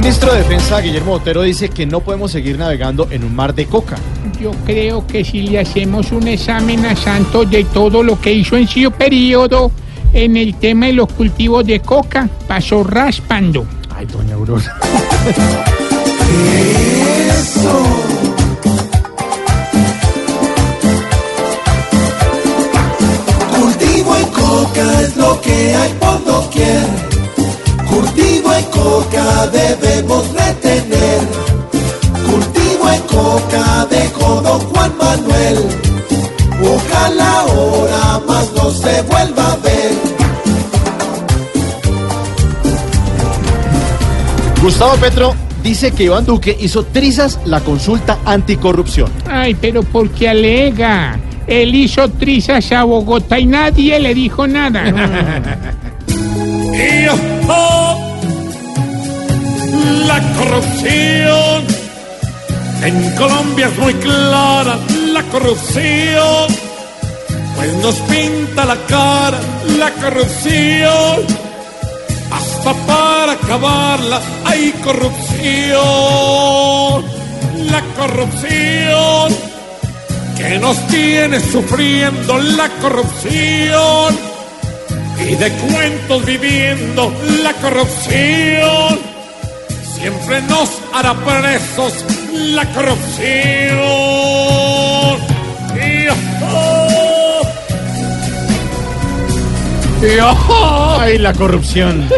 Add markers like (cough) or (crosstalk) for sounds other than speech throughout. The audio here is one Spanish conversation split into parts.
ministro de Defensa, Guillermo Botero, dice que no podemos seguir navegando en un mar de coca. Yo creo que si le hacemos un examen a Santos de todo lo que hizo en su periodo en el tema de los cultivos de coca, pasó raspando. Ay, doña Aurora. (laughs) Manuel. Ojalá ahora más no se vuelva a ver. Gustavo Petro dice que Iván Duque hizo trizas la consulta anticorrupción. Ay, pero porque alega. Él hizo trizas a Bogotá y nadie le dijo nada. (laughs) Y la corrupción en Colombia es muy clara, la corrupción pues nos pinta la cara, la corrupción hasta para acabarla hay corrupción, la corrupción que nos tiene sufriendo la corrupción y de cuentos viviendo la corrupción. Siempre nos hará presos la corrupción. Ay, la corrupción.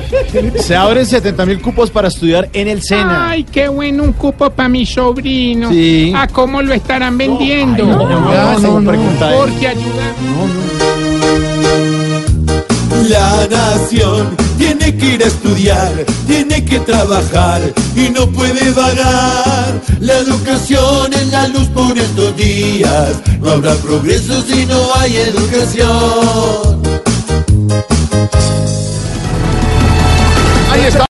Se abren 70 mil cupos para estudiar en el SENA. Ay, qué bueno un cupo para mi sobrino. Sí. ¿A cómo lo estarán vendiendo? Ay, Aurora, según pregunta él. Porque ayuda. La nación tiene que ir a estudiar, tiene que trabajar y no puede vagar. La educación es la luz por estos días. No habrá progreso si no hay educación.